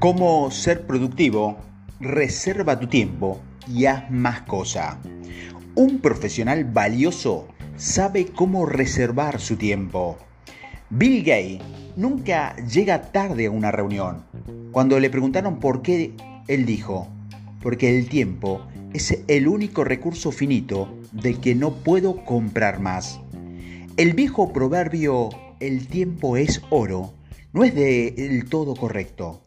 Cómo ser productivo, reserva tu tiempo y haz más cosas. Un profesional valioso sabe cómo reservar su tiempo. Bill Gates nunca llega tarde a una reunión. Cuando le preguntaron por qué, él dijo, porque el tiempo es el único recurso finito del que no puedo comprar más. El viejo proverbio el tiempo es oro no es del todo correcto.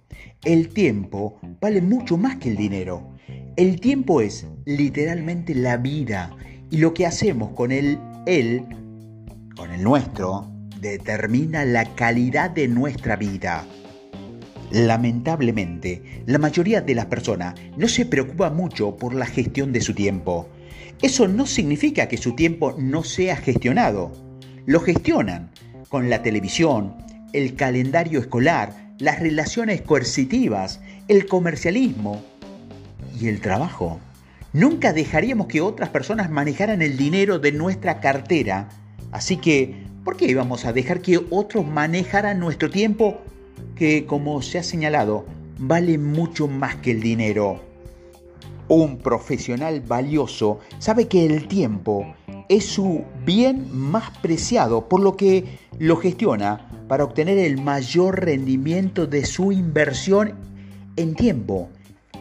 El tiempo vale mucho más que el dinero. El tiempo es literalmente la vida y lo que hacemos con él, él, con el nuestro, determina la calidad de nuestra vida. Lamentablemente, la mayoría de las personas no se preocupa mucho por la gestión de su tiempo. Eso no significa que su tiempo no sea gestionado. Lo gestionan con la televisión, el calendario escolar, las relaciones coercitivas, el comercialismo y el trabajo. Nunca dejaríamos que otras personas manejaran el dinero de nuestra cartera. Así que, ¿por qué íbamos a dejar que otros manejaran nuestro tiempo que, como se ha señalado, vale mucho más que el dinero? Un profesional valioso sabe que el tiempo es su bien más preciado, por lo que lo gestiona para obtener el mayor rendimiento de su inversión en tiempo.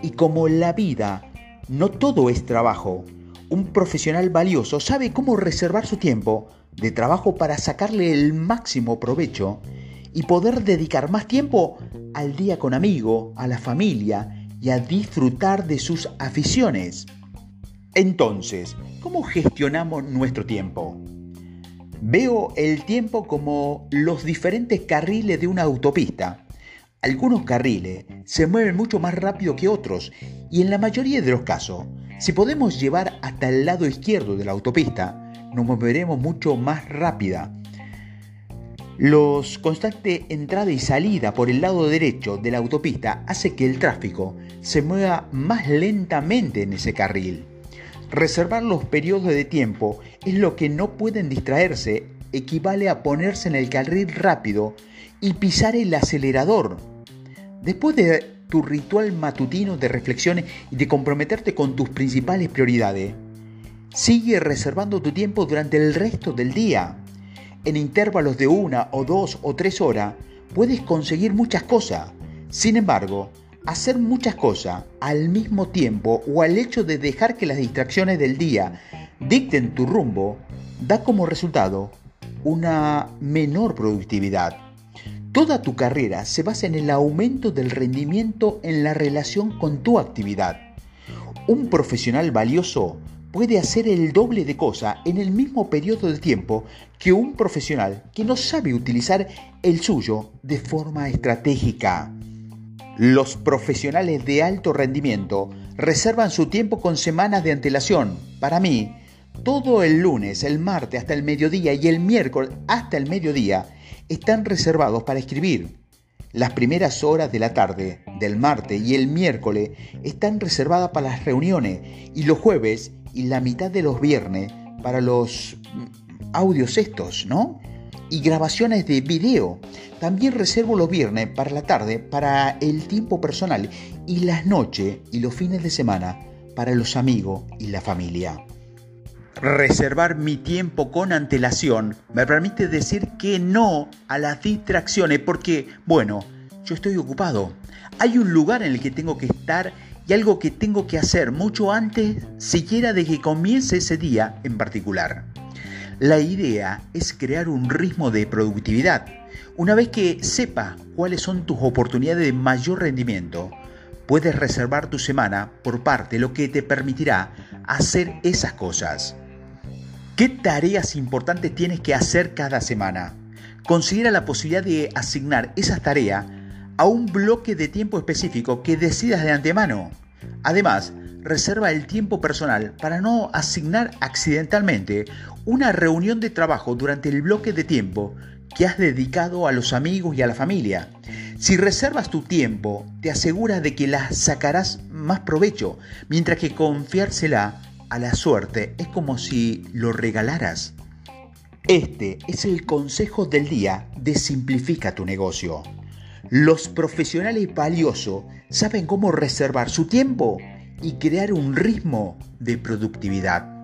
Y como la vida no todo es trabajo, un profesional valioso sabe cómo reservar su tiempo de trabajo para sacarle el máximo provecho y poder dedicar más tiempo al día con amigo, a la familia y a disfrutar de sus aficiones. Entonces, ¿cómo gestionamos nuestro tiempo? Veo el tiempo como los diferentes carriles de una autopista. Algunos carriles se mueven mucho más rápido que otros y en la mayoría de los casos, si podemos llevar hasta el lado izquierdo de la autopista, nos moveremos mucho más rápida. Los constante entrada y salida por el lado derecho de la autopista hace que el tráfico se mueva más lentamente en ese carril. Reservar los periodos de tiempo es lo que no pueden distraerse, equivale a ponerse en el carril rápido y pisar el acelerador. Después de tu ritual matutino de reflexiones y de comprometerte con tus principales prioridades, sigue reservando tu tiempo durante el resto del día. En intervalos de una o dos o tres horas puedes conseguir muchas cosas. Sin embargo, hacer muchas cosas al mismo tiempo o al hecho de dejar que las distracciones del día dicten tu rumbo, da como resultado una menor productividad. Toda tu carrera se basa en el aumento del rendimiento en la relación con tu actividad. Un profesional valioso puede hacer el doble de cosas en el mismo periodo de tiempo que un profesional que no sabe utilizar el suyo de forma estratégica. Los profesionales de alto rendimiento reservan su tiempo con semanas de antelación. Para mí, todo el lunes, el martes hasta el mediodía y el miércoles hasta el mediodía están reservados para escribir. Las primeras horas de la tarde del martes y el miércoles están reservadas para las reuniones y los jueves y la mitad de los viernes para los mm, audios estos, ¿no? Y grabaciones de video. También reservo los viernes para la tarde para el tiempo personal y las noches y los fines de semana para los amigos y la familia. Reservar mi tiempo con antelación me permite decir que no a las distracciones porque, bueno, yo estoy ocupado. Hay un lugar en el que tengo que estar y algo que tengo que hacer mucho antes siquiera de que comience ese día en particular. La idea es crear un ritmo de productividad una vez que sepa cuáles son tus oportunidades de mayor rendimiento, puedes reservar tu semana por parte, lo que te permitirá hacer esas cosas. ¿Qué tareas importantes tienes que hacer cada semana? Considera la posibilidad de asignar esas tareas a un bloque de tiempo específico que decidas de antemano. Además, reserva el tiempo personal para no asignar accidentalmente una reunión de trabajo durante el bloque de tiempo que has dedicado a los amigos y a la familia. Si reservas tu tiempo, te aseguras de que la sacarás más provecho, mientras que confiársela a la suerte es como si lo regalaras. Este es el consejo del día de Simplifica tu negocio. Los profesionales valiosos saben cómo reservar su tiempo y crear un ritmo de productividad.